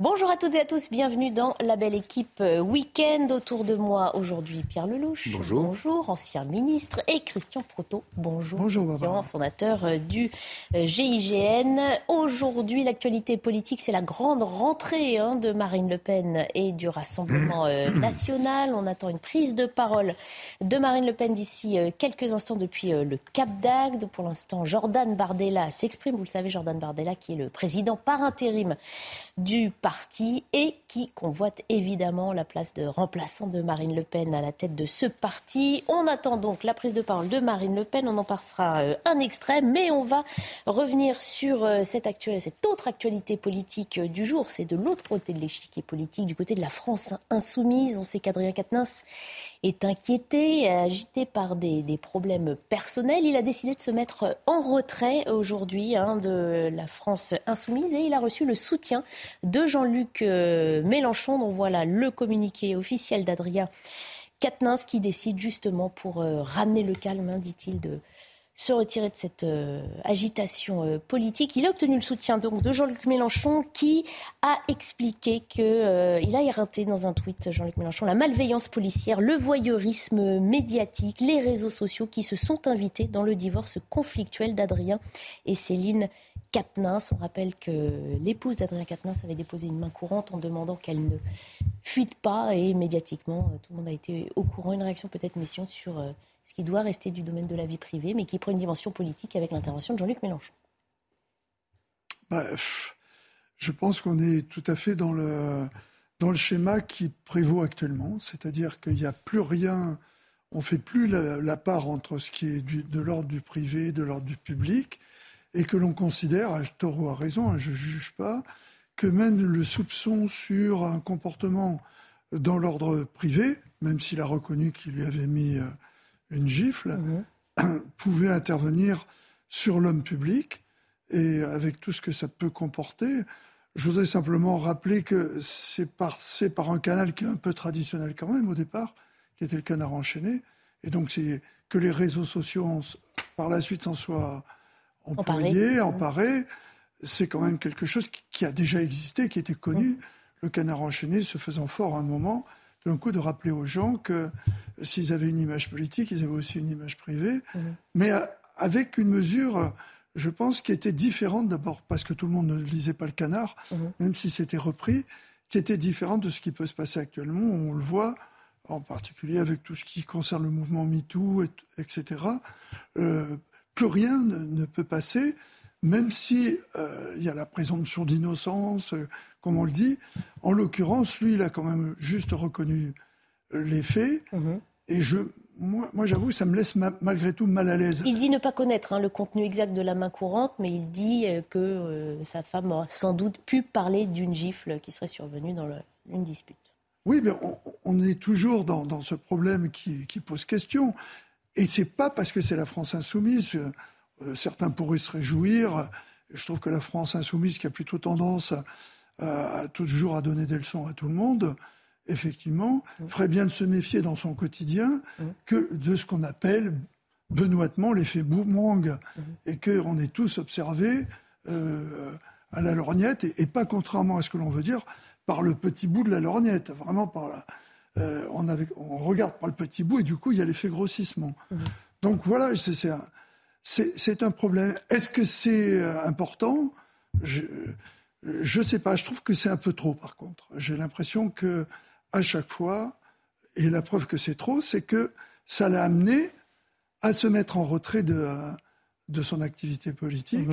Bonjour à toutes et à tous, bienvenue dans la belle équipe euh, Week-end. Autour de moi aujourd'hui Pierre Lelouch. Bonjour. Bonjour, ancien ministre. Et Christian Proto. Bonjour. Bonjour, Christian, Barbara. fondateur euh, du euh, GIGN. Aujourd'hui, l'actualité politique, c'est la grande rentrée hein, de Marine Le Pen et du Rassemblement euh, national. On attend une prise de parole de Marine Le Pen d'ici euh, quelques instants depuis euh, le Cap d'Agde. Pour l'instant, Jordan Bardella s'exprime. Vous le savez, Jordan Bardella qui est le président par intérim du parti et qui convoite évidemment la place de remplaçant de Marine Le Pen à la tête de ce parti. On attend donc la prise de parole de Marine Le Pen. On en passera euh, un extrait, mais on va revenir sur euh, cette, autre actualité politique euh, du jour. C'est de l'autre côté de l'échiquier politique, du côté de la France insoumise. On sait qu'Adrien Quatennens est inquiété, agité par des, des problèmes personnels. Il a décidé de se mettre en retrait aujourd'hui hein, de la France insoumise et il a reçu le soutien de Jean-Luc euh, Mélenchon, dont voilà le communiqué officiel d'Adrien Quatennens qui décide justement pour euh, ramener le calme, hein, dit-il, de se retirer de cette euh, agitation euh, politique. Il a obtenu le soutien donc de Jean-Luc Mélenchon qui a expliqué que euh, a éreinté dans un tweet Jean-Luc Mélenchon la malveillance policière, le voyeurisme médiatique, les réseaux sociaux qui se sont invités dans le divorce conflictuel d'Adrien et Céline Quatennens. On rappelle que l'épouse d'Adrien Quatennens avait déposé une main courante en demandant qu'elle ne fuite pas et médiatiquement tout le monde a été au courant. Une réaction peut-être mission sur ce qui doit rester du domaine de la vie privée, mais qui prend une dimension politique avec l'intervention de Jean-Luc Mélenchon. Bah, pff, je pense qu'on est tout à fait dans le, schéma qui prévaut actuellement, c'est-à-dire qu'il n'y a plus rien, on ne fait plus la, part entre ce qui est de l'ordre du privé, de l'ordre du public, et que l'on considère, Taureau a raison, hein, je ne juge pas, que même le soupçon sur un comportement dans l'ordre privé, même s'il a reconnu qu'il lui avait mis euh, une gifle, pouvait intervenir sur l'homme public et avec tout ce que ça peut comporter. Je voudrais simplement rappeler que c'est par un canal qui est un peu traditionnel quand même au départ, qui était le canard enchaîné. Et donc c'est que les réseaux sociaux en- par la suite s'en soient employés, emparés. C'est quand même quelque chose qui- qui a déjà existé, qui était connu. Le canard enchaîné se faisant fort à un moment, d'un coup de rappeler aux gens que s'ils avaient une image politique, ils avaient aussi une image privée, mais euh, avec une mesure, euh, je pense, qui était différente d'abord parce que tout le monde ne lisait pas le canard, même si c'était repris, qui était différente de ce qui peut se passer actuellement. On le voit, en particulier avec tout ce qui concerne le mouvement MeToo, et- etc. Euh, plus rien ne, ne peut passer, même si euh, il y a la présomption d'innocence, euh, comme on le dit. En l'occurrence, lui, il a quand même juste reconnu euh, les faits. Et je, moi, moi j'avoue, ça me laisse ma- malgré tout mal à l'aise. Il dit ne pas connaître hein, le contenu exact de la main courante, mais il dit euh, que euh, sa femme aurait sans doute pu parler d'une gifle qui serait survenue dans le- une dispute. Oui, mais on, on est toujours dans, dans ce problème qui, qui pose question. Et c'est pas parce que c'est la France insoumise. Certains pourraient se réjouir. Je trouve que la France insoumise, qui a plutôt tendance à, à toujours à donner des leçons à tout le monde, effectivement, ferait bien de se méfier dans son quotidien que de ce qu'on appelle benoîtement l'effet boomerang. Et qu'on est tous observés euh, à la lorgnette, et, et pas contrairement à ce que l'on veut dire, par le petit bout de la lorgnette, vraiment par la, euh, on, avait- on regarde par le petit bout et du coup il y a l'effet grossissement. Donc voilà, c'est- c'est un, c'est- un problème. Est-ce que c'est euh, important? Je ne sais pas. Je trouve que c'est un peu trop par contre. J'ai l'impression que à chaque fois, et la preuve que c'est trop, c'est que ça l'a amené à se mettre en retrait de, de son activité politique.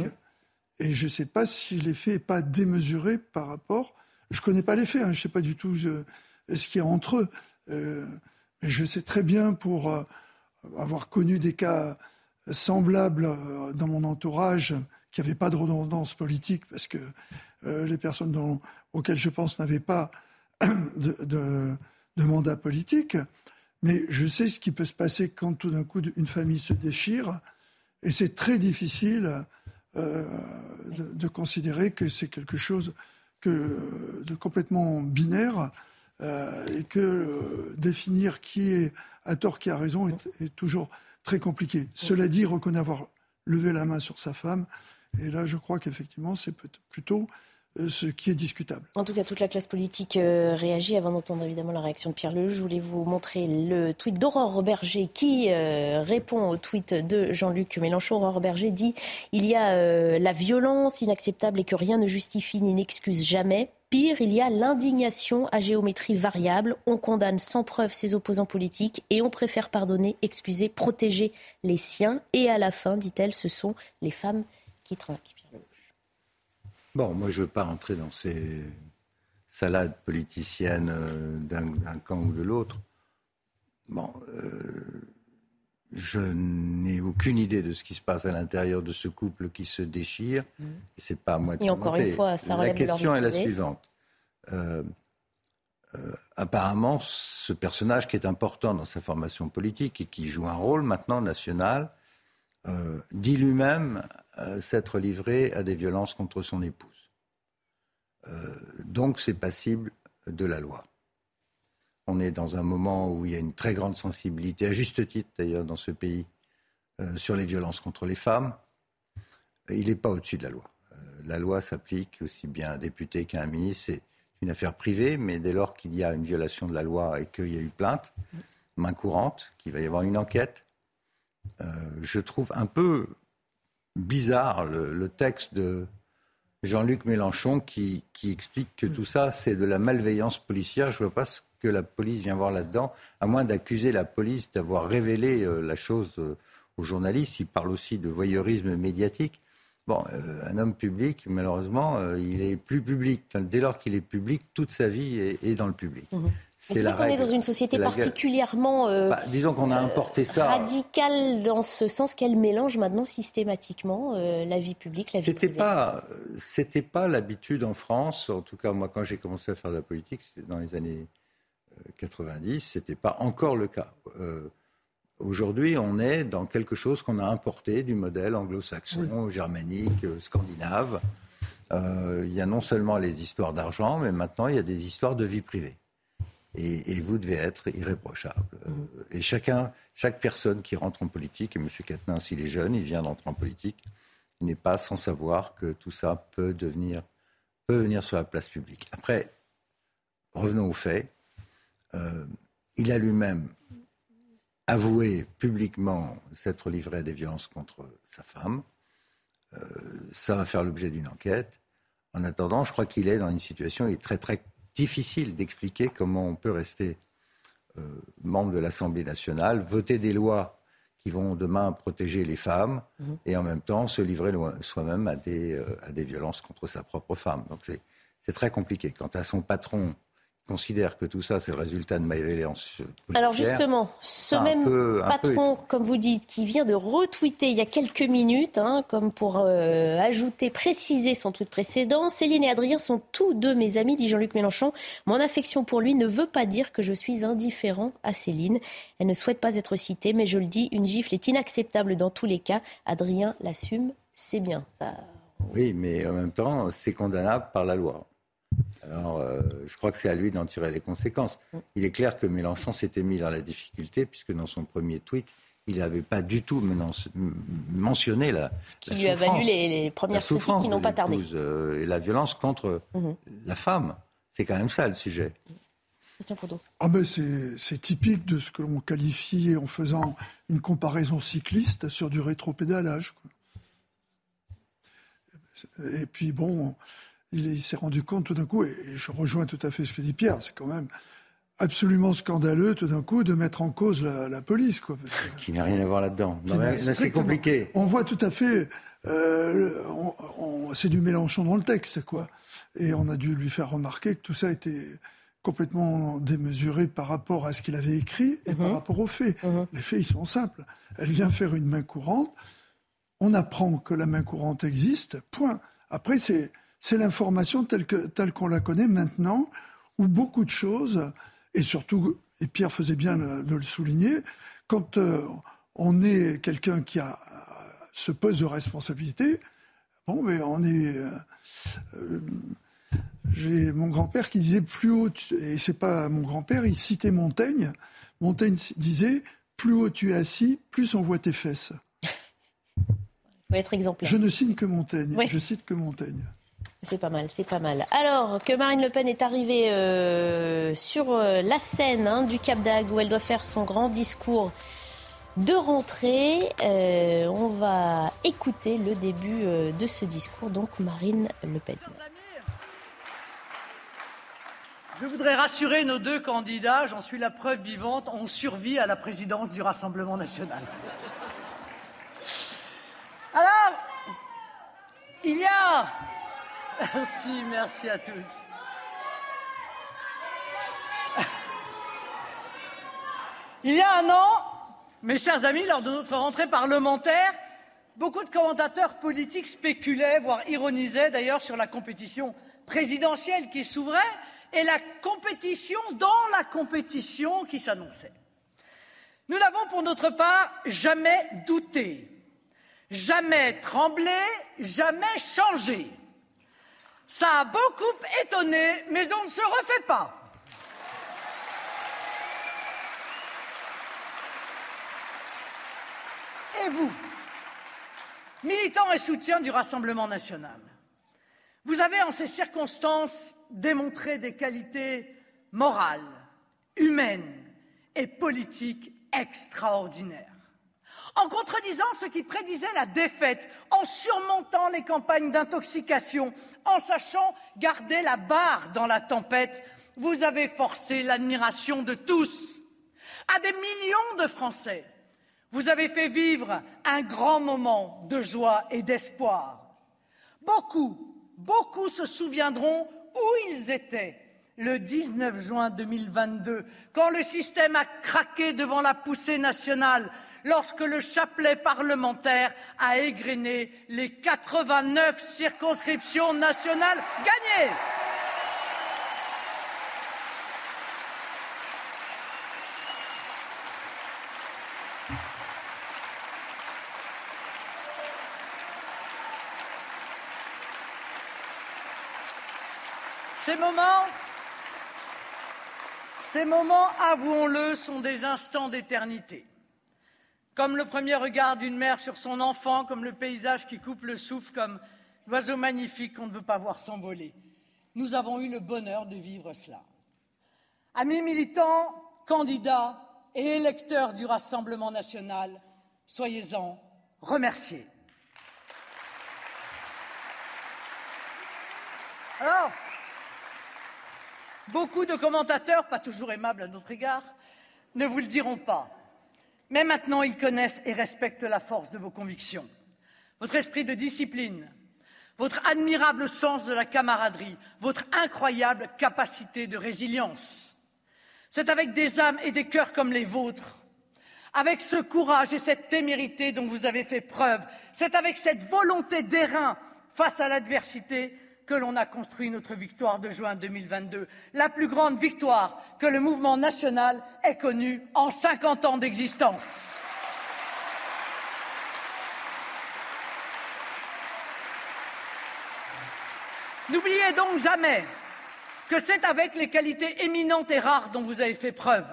Et je ne sais pas si l'effet n'est pas démesuré par rapport. Je ne connais pas l'effet, hein, je ne sais pas du tout euh, ce qu'il y a entre eux. Euh, mais je sais très bien, pour euh, avoir connu des cas semblables euh, dans mon entourage, qu'il n'y avait pas de redondance politique parce que les personnes auxquelles je pense n'avaient pas de, mandat politique. Mais je sais ce qui peut se passer quand tout d'un coup une famille se déchire. Et c'est très difficile de, considérer que c'est quelque chose de complètement binaire euh, et que euh, définir qui est à tort, qui a raison est, toujours très compliqué. Cela dit, reconnaître avoir levé la main sur sa femme, et là je crois qu'effectivement c'est plutôt ce qui est discutable. En tout cas, toute la classe politique réagit. Avant d'entendre évidemment la réaction de Pierre Lelouch, je voulais vous montrer le tweet d'Aurore Berger qui répond au tweet de Jean-Luc Mélenchon. Aurore Berger dit Il y a la violence inacceptable et que rien ne justifie ni n'excuse jamais. Pire, il y a l'indignation à géométrie variable. On condamne sans preuve ses opposants politiques et on préfère pardonner, excuser, protéger les siens. Et à la fin, dit-elle, ce sont les femmes qui trinquent. Bon, moi je ne veux pas rentrer dans ces salades politiciennes euh, d'un camp ou de l'autre. Bon, euh, je n'ai aucune idée de ce qui se passe à l'intérieur de ce couple qui se déchire. Mmh. C'est pas à moi de Et encore une fois, ça La question est la suivante. Euh, euh, apparemment, ce personnage qui est important dans sa formation politique et qui joue un rôle maintenant national, dit lui-même s'être livré à des violences contre son épouse. donc c'est passible de la loi. On est dans un moment où il y a une très grande sensibilité, à juste titre d'ailleurs, dans ce pays, euh, sur les violences contre les femmes. Il n'est pas au-dessus de la loi. Euh, la loi s'applique aussi bien à un député qu'à un ministre. C'est une affaire privée, mais dès lors qu'il y a une violation de la loi et qu'il y a eu plainte, main courante, qu'il va y avoir une enquête, euh, je trouve un peu bizarre le, texte de Jean-Luc Mélenchon qui, qui, explique que tout ça, c'est de la malveillance policière. Je ne vois pas ce que la police vient voir là-dedans, à moins d'accuser la police d'avoir révélé euh, la chose euh, aux journalistes. Il parle aussi de voyeurisme médiatique. Bon, euh, un homme public, malheureusement, il est plus public. Dès lors qu'il est public, toute sa vie est, dans le public. Mmh. C'est vrai qu'on est dans une société particulièrement bah, disons qu'on a importé ça. radicale dans ce sens qu'elle mélange maintenant systématiquement la vie publique, la vie c'était Pas, c'était pas l'habitude en France, en tout cas moi quand j'ai commencé à faire de la politique, c'était dans les années 90, ce n'était pas encore le cas. Euh, aujourd'hui, on est dans quelque chose qu'on a importé du modèle anglo-saxon, germanique, euh, scandinave. Euh, il y a non seulement les histoires d'argent, mais maintenant il y a des histoires de vie privée. Et, vous devez être irréprochable. et chacun, chaque personne qui rentre en politique, et M. Quatennens, s'il est jeune, il vient d'entrer en politique, il n'est pas sans savoir que tout ça peut devenir, peut venir sur la place publique. Après, revenons aux faits. Euh, il a lui-même avoué publiquement s'être livré à des violences contre sa femme. Euh, ça va faire l'objet d'une enquête. En attendant, je crois qu'il est dans une situation est très très difficile d'expliquer comment on peut rester euh, membre de l'Assemblée nationale, voter des lois qui vont demain protéger les femmes mhm. et en même temps se livrer soi-même à des, à des violences contre sa propre femme. Donc c'est très compliqué. Quant à son patron considère que tout ça, c'est le résultat de ma violence Alors justement, ce même patron, comme vous dites, qui vient de retweeter il y a quelques minutes, hein, comme pour euh, ajouter, préciser son tweet précédent, Céline et Adrien sont tous deux mes amis, dit Jean-Luc Mélenchon. Mon affection pour lui ne veut pas dire que je suis indifférent à Céline. Elle ne souhaite pas être citée, mais je le dis, une gifle est inacceptable dans tous les cas. Adrien l'assume, c'est bien. Ça... Oui, mais en même temps, c'est condamnable par la loi. Alors, euh, je crois que c'est à lui d'en tirer les conséquences. Il est clair que Mélenchon s'était mis dans la difficulté, puisque dans son premier tweet, il n'avait pas du tout mentionné la Ce qui lui a valu les, premières critiques qui n'ont pas tardé. Euh, et la violence contre mhm. la femme. C'est quand même ça le sujet. Ah ben c'est typique de ce que l'on qualifie en faisant une comparaison cycliste sur du rétropédalage. Et puis bon, il, s'est rendu compte tout d'un coup, et je rejoins tout à fait ce que dit Pierre, c'est quand même absolument scandaleux tout d'un coup de mettre en cause la, police. Quoi, Qui n'a rien à voir là-dedans. C'est compliqué. On voit tout à fait, euh, c'est du Mélenchon dans le texte, quoi. Et on a dû lui faire remarquer que tout ça était complètement démesuré par rapport à ce qu'il avait écrit et par mhm. rapport aux faits. Mhm. Les faits, ils sont simples. Elle vient faire une main courante. on apprend que la main courante existe, point. Après, c'est l'information telle qu'on telle la connaît maintenant, où beaucoup de choses, et surtout, et Pierre faisait bien de le souligner, quand euh, on est quelqu'un qui a ce poste de responsabilité, bon, mais on est. Euh, euh, j'ai mon grand-père qui disait plus haut, et c'est pas mon grand-père, il citait Montaigne. Montaigne disait plus haut tu es assis, plus on voit tes fesses. faut être exemplaire. Je ne cite que Montaigne. Je cite que Montaigne. C'est pas mal, c'est pas mal. Alors que Marine Le Pen est arrivée euh, sur euh, la scène hein, du Cap d'Agde où elle doit faire son grand discours de rentrée, euh, on va écouter le début de ce discours, donc Marine Le Pen. Je voudrais rassurer nos deux candidats, j'en suis la preuve vivante, on survit à la présidence du Rassemblement national. Alors, il y a... Merci, merci à tous. Il y a un an, mes chers amis, lors de notre rentrée parlementaire, beaucoup de commentateurs politiques spéculaient, voire ironisaient d'ailleurs sur la compétition présidentielle qui s'ouvrait et la compétition dans la compétition qui s'annonçait. Nous n'avons pour notre part jamais douté, jamais tremblé, jamais changé. Ça a beaucoup étonné, mais on ne se refait pas. Et vous, militants et soutiens du Rassemblement national, vous avez en ces circonstances démontré des qualités morales, humaines et politiques extraordinaires. En contredisant ce qui prédisait la défaite, en surmontant les campagnes d'intoxication, en sachant garder la barre dans la tempête, vous avez forcé l'admiration de tous. À des millions de Français, vous avez fait vivre un grand moment de joie et d'espoir. Beaucoup Beaucoup se souviendront où ils étaient le 19 juin 2022, quand le système a craqué devant la poussée nationale, lorsque le chapelet parlementaire a égrené les 89 circonscriptions nationales gagnées. Ces moments, ces moments, avouons-le, sont des instants d'éternité. Comme le premier regard d'une mère sur son enfant, comme le paysage qui coupe le souffle, comme l'oiseau magnifique qu'on ne veut pas voir s'envoler. Nous avons eu le bonheur de vivre cela. Amis militants, candidats et électeurs du Rassemblement national, soyez-en remerciés. Alors, Beaucoup de commentateurs, pas toujours aimables à notre égard, ne vous le diront pas. Mais maintenant, ils connaissent et respectent la force de vos convictions, votre esprit de discipline, votre admirable sens de la camaraderie, votre incroyable capacité de résilience. C'est avec des âmes et des cœurs comme les vôtres, avec ce courage et cette témérité dont vous avez fait preuve, c'est avec cette volonté d'airain face à l'adversité que l'on a construit notre victoire de juin 2022, la plus grande victoire que le mouvement national ait connue en 50 ans d'existence. N'oubliez donc jamais que c'est avec les qualités éminentes et rares dont vous avez fait preuve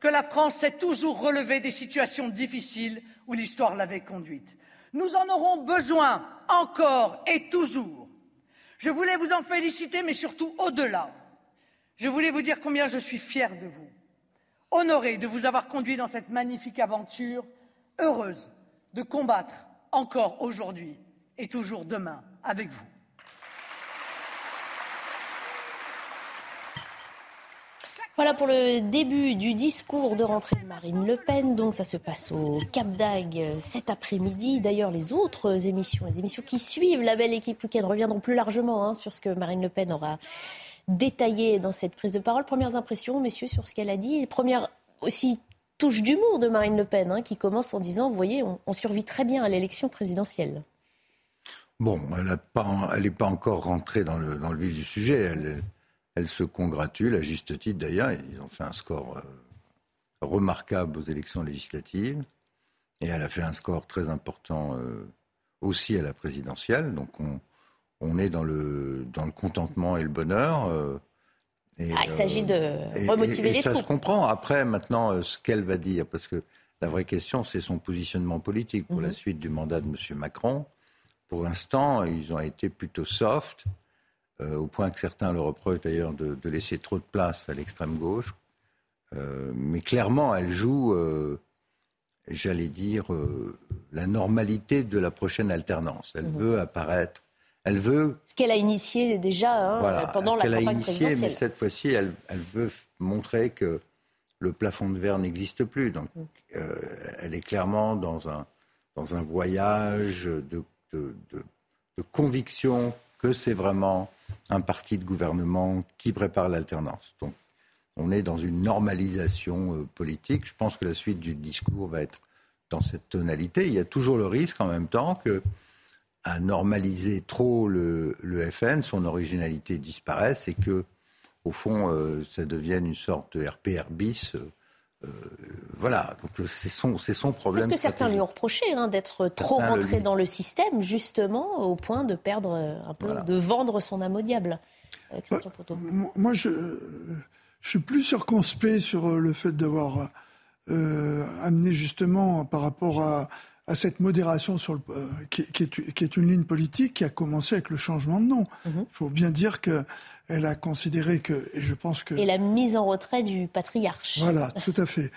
que la France s'est toujours relevée des situations difficiles où l'histoire l'avait conduite. Nous en aurons besoin encore et toujours je voulais vous en féliciter, mais surtout au-delà. Je voulais vous dire combien je suis fier de vous, honoré de vous avoir conduit dans cette magnifique aventure, heureuse de combattre encore aujourd'hui et toujours demain avec vous. Voilà pour le début du discours de rentrée de Marine Le Pen. Donc ça se passe au Cap d'Agde cet après-midi. D'ailleurs, les autres émissions, les émissions qui suivent la belle équipe week-end reviendront plus largement hein, sur ce que Marine Le Pen aura détaillé dans cette prise de parole. Premières impressions, messieurs, sur ce qu'elle a dit. Première aussi touche d'humour de Marine Le Pen, hein, qui commence en disant, vous voyez, on, survit très bien à l'élection présidentielle. Bon, elle n'est pas, encore rentrée dans le, dans le vif du sujet. Elle, elle, se congratule, à juste titre d'ailleurs. Ils ont fait un score euh, remarquable aux élections législatives. Et elle a fait un score très important euh, aussi à la présidentielle. Donc on, on est dans le, dans le contentement et le bonheur. Euh, ah, il s'agit de remotiver les ça troupes. Ça se comprend. Après, maintenant, ce qu'elle va dire, parce que la vraie question, c'est son positionnement politique pour la mhm. suite du mandat de M. Macron. Pour l'instant, ils ont été plutôt soft, au point que certains le reprochent d'ailleurs de, laisser trop de place à l'extrême gauche. Euh, mais clairement, elle joue, j'allais dire, la normalité de la prochaine alternance. Elle mhm. veut apparaître elle veut. Ce qu'elle a initié déjà hein, pendant la campagne a initié, Mais cette fois-ci, elle, veut montrer que le plafond de verre n'existe plus. Donc, euh, elle est clairement dans un, dans un voyage de, de, conviction que c'est vraiment un parti de gouvernement qui prépare l'alternance. Donc, on est dans une normalisation euh, politique. Je pense que la suite du discours va être dans cette tonalité. Il y a toujours le risque en même temps que à normaliser trop le, FN, son originalité disparaisse et que, au fond, euh, ça devienne une sorte de RPR bis. Euh, voilà, donc c'est son, c'est son problème. C'est ce que certains lui ont reproché, hein, d'être trop rentré dans le système, justement, au point de perdre un peu, de vendre son âme au diable. Bah, moi, je, je, suis plus circonspect sur le fait d'avoir amené justement par rapport à, à cette modération sur le, euh, qui, qui, est, qui, est, une ligne politique qui a commencé avec le changement de nom. Mhm. Il faut bien dire que elle a considéré que, et je pense que... Et la mise en retrait du patriarche. Voilà, tout à fait.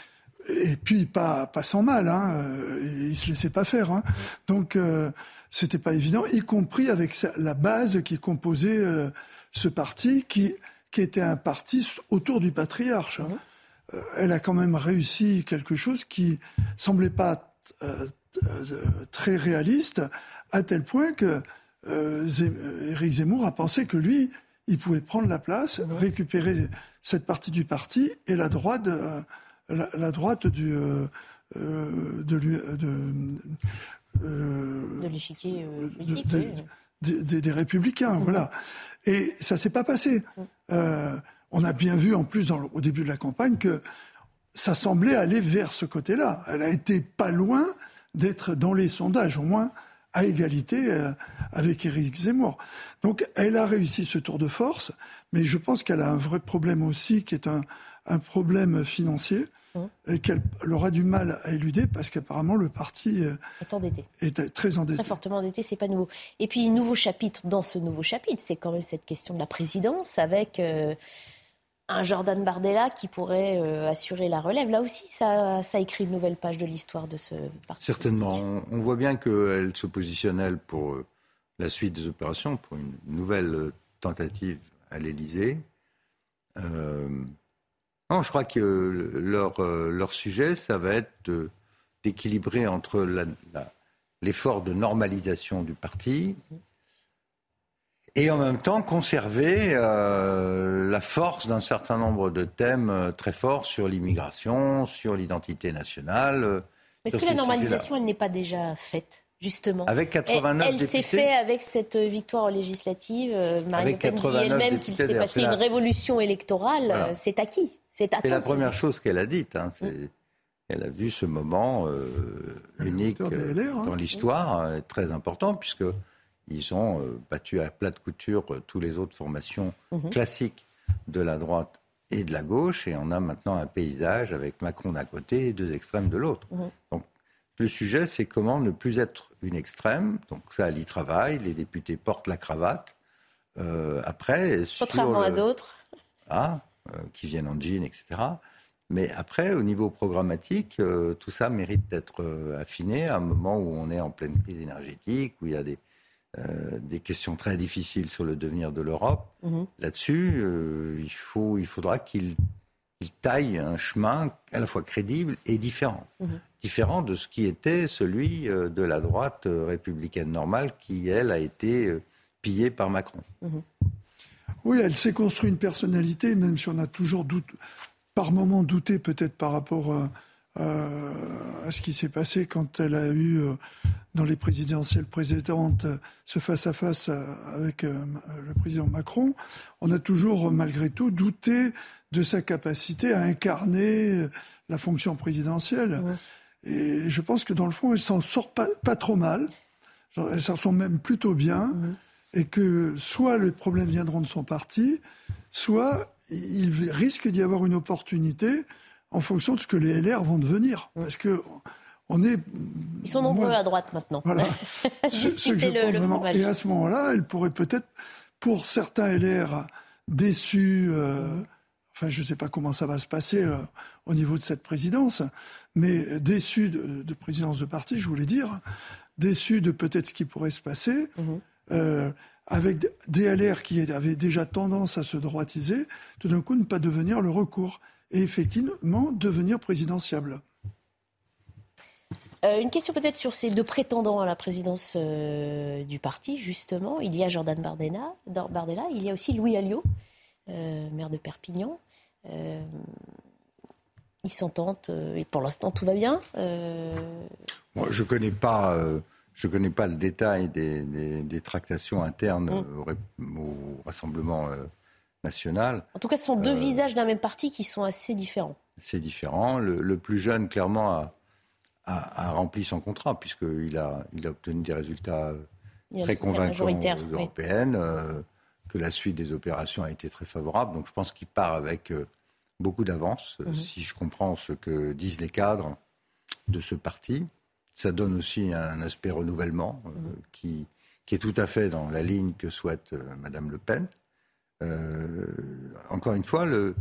Et puis pas, pas sans mal, hein, euh, il se laissait pas faire. Hein. Donc euh, c'était pas évident, y compris avec la base qui composait euh, ce parti, qui, qui était un parti autour du patriarche. Mhm. Elle a quand même réussi quelque chose qui semblait pas euh, très réaliste, à tel point que euh, Éric Zemmour a pensé que lui, il pouvait prendre la place, récupérer cette partie du parti et la droite, euh, la, droite du, euh, de, de, de l'échiquier des, républicains, mmh. voilà. Et ça s'est pas passé. Mmh. on a bien vu en plus dans au début de la campagne que ça semblait aller vers ce côté-là. Elle a été pas loin d'être dans les sondages, au moins à égalité euh, avec Éric Zemmour. Donc elle a réussi ce tour de force, mais je pense qu'elle a un vrai problème aussi, qui est un, problème financier, mmh. et qu'elle aura du mal à éluder parce qu'apparemment le parti euh, est endetté. Est très endetté. Très fortement endetté, c'est pas nouveau. Et puis, nouveau chapitre dans ce nouveau chapitre, c'est quand même cette question de la présidence avec. Euh, un Jordan Bardella qui pourrait euh, assurer la relève. Là aussi, ça, ça écrit une nouvelle page de l'histoire de ce parti. Certainement. On, voit bien qu'elle se positionne, elle, pour euh, la suite des opérations, pour une nouvelle euh, tentative à l'Élysée. non, je crois que leur, leur sujet, ça va être d'équilibrer entre l'effort de normalisation du parti, et en même temps conserver euh, la force d'un certain nombre de thèmes euh, très forts sur l'immigration, sur l'identité nationale. Euh, Est-ce que la normalisation, elle n'est pas déjà faite Justement? Avec 89 Elle, elle s'est faite avec cette victoire législative. Marine Le Pen dit elle-même qu'il s'est passé une révolution électorale. C'est acquis. C'est la première chose qu'elle a dite. Hein, Elle a vu ce moment unique hein. dans l'histoire, très important, puisque ils ont euh, battu à plat de couture euh, tous les autres formations mhm. classiques de la droite et de la gauche, et on a maintenant un paysage avec Macron d'un côté et deux extrêmes de l'autre. Mhm. Donc le sujet, c'est comment ne plus être une extrême. Donc ça, elle y travaille, les députés portent la cravate. Euh, après, contrairement à d'autres, ah, qui viennent en jean, etc. Mais après, au niveau programmatique, tout ça mérite d'être affiné à un moment où on est en pleine crise énergétique, où il y a des, euh, des questions très difficiles sur le devenir de l'Europe. Mhm. Là-dessus, euh, il, faut, il faudra qu'il taille un chemin à la fois crédible et différent. Mhm. Différent de ce qui était celui euh, de la droite républicaine normale qui, elle, a été pillée par Macron. Mhm. Oui, elle s'est construite une personnalité, même si on a toujours doute, par moments douté peut-être par rapport à ce qui s'est passé quand elle a eu dans les présidentielles précédentes ce face-à-face avec le président Macron, on a toujours malgré tout douté de sa capacité à incarner la fonction présidentielle. Et je pense que dans le fond, elle s'en sort pas, pas trop mal. Elle s'en sort même plutôt bien. Et que soit les problèmes viendront de son parti, soit il risque d'y avoir une opportunité en fonction de ce que les LR vont devenir. Parce que on est. Ils sont nombreux à droite maintenant. Voilà. ce, le, Et à ce moment-là, elle pourrait peut-être, pour certains LR déçus, euh, enfin, je ne sais pas comment ça va se passer euh, au niveau de cette présidence, mais déçus de, présidence de parti, je voulais dire, déçus de peut-être ce qui pourrait se passer. Mhm. Euh, avec des LR qui avaient déjà tendance à se droitiser, tout d'un coup ne pas devenir le recours et effectivement devenir présidentiable. Euh, une question peut-être sur ces deux prétendants à la présidence euh, du parti, justement. Il y a Jordan Bardella, Bardella il y a aussi Louis Alliot, maire de Perpignan. ils s'entendent et pour l'instant tout va bien. Moi, je ne connais pas je ne connais pas le détail des, tractations internes mm. au, Rassemblement euh. En tout cas, ce sont deux euh, visages d'un même parti qui sont assez différents. C'est différent. Le, plus jeune, clairement, a, rempli son contrat, puisqu'il a, il a obtenu des résultats très convaincants aux européennes, euh, que la suite des opérations a été très favorable. Donc je pense qu'il part avec beaucoup d'avance, mm-hmm. si je comprends ce que disent les cadres de ce parti. Ça donne aussi un aspect renouvellement euh, mhm. qui, qui, est tout à fait dans la ligne que souhaite euh, Madame Le Pen. Euh, encore une fois, le,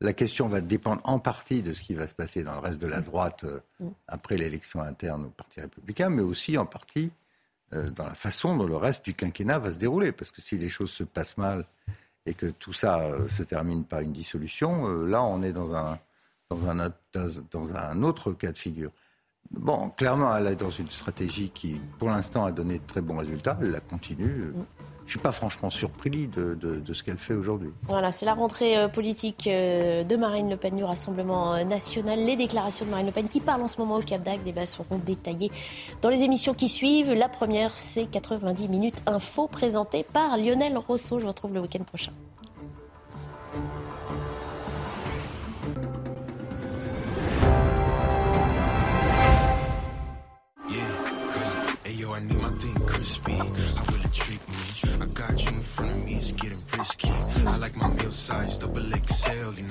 la question va dépendre en partie de ce qui va se passer dans le reste de la droite mhm. après l'élection interne au Parti républicain, mais aussi en partie dans la façon dont le reste du quinquennat va se dérouler. Parce que si les choses se passent mal et que tout ça se termine par une dissolution, là, on est dans un, dans un, dans un autre cas de figure. Bon, clairement, elle est dans une stratégie qui, pour l'instant, a donné de très bons résultats. Elle la continue. Je ne suis pas franchement surpris de, ce qu'elle fait aujourd'hui. Voilà, c'est la rentrée euh, politique euh, de Marine Le Pen du Rassemblement euh, national. Les déclarations de Marine Le Pen qui parle en ce moment au Cap d'Agde, débats seront détaillés dans les émissions qui suivent. La première, c'est 90 minutes info présentée par Lionel Rousseau. Je vous retrouve le week-end prochain.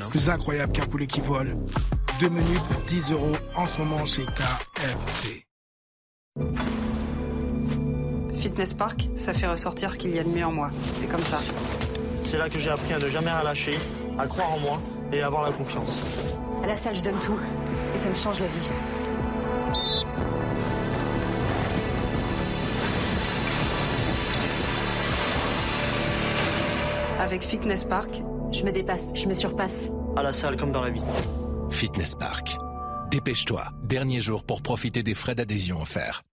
Plus incroyable qu'un poulet qui vole. Deux menus pour 10 euros en ce moment chez KFC. Fitness Park, ça fait ressortir ce qu'il y a de mieux en moi. C'est comme ça. C'est là que j'ai appris à ne jamais relâcher, à croire en moi et à avoir la confiance. À la salle, je donne tout. Et ça me change la vie. Avec Fitness Park, je me dépasse, je me surpasse. À la salle comme dans la vie. Fitness Park. Dépêche-toi, dernier jour pour profiter des frais d'adhésion offerts.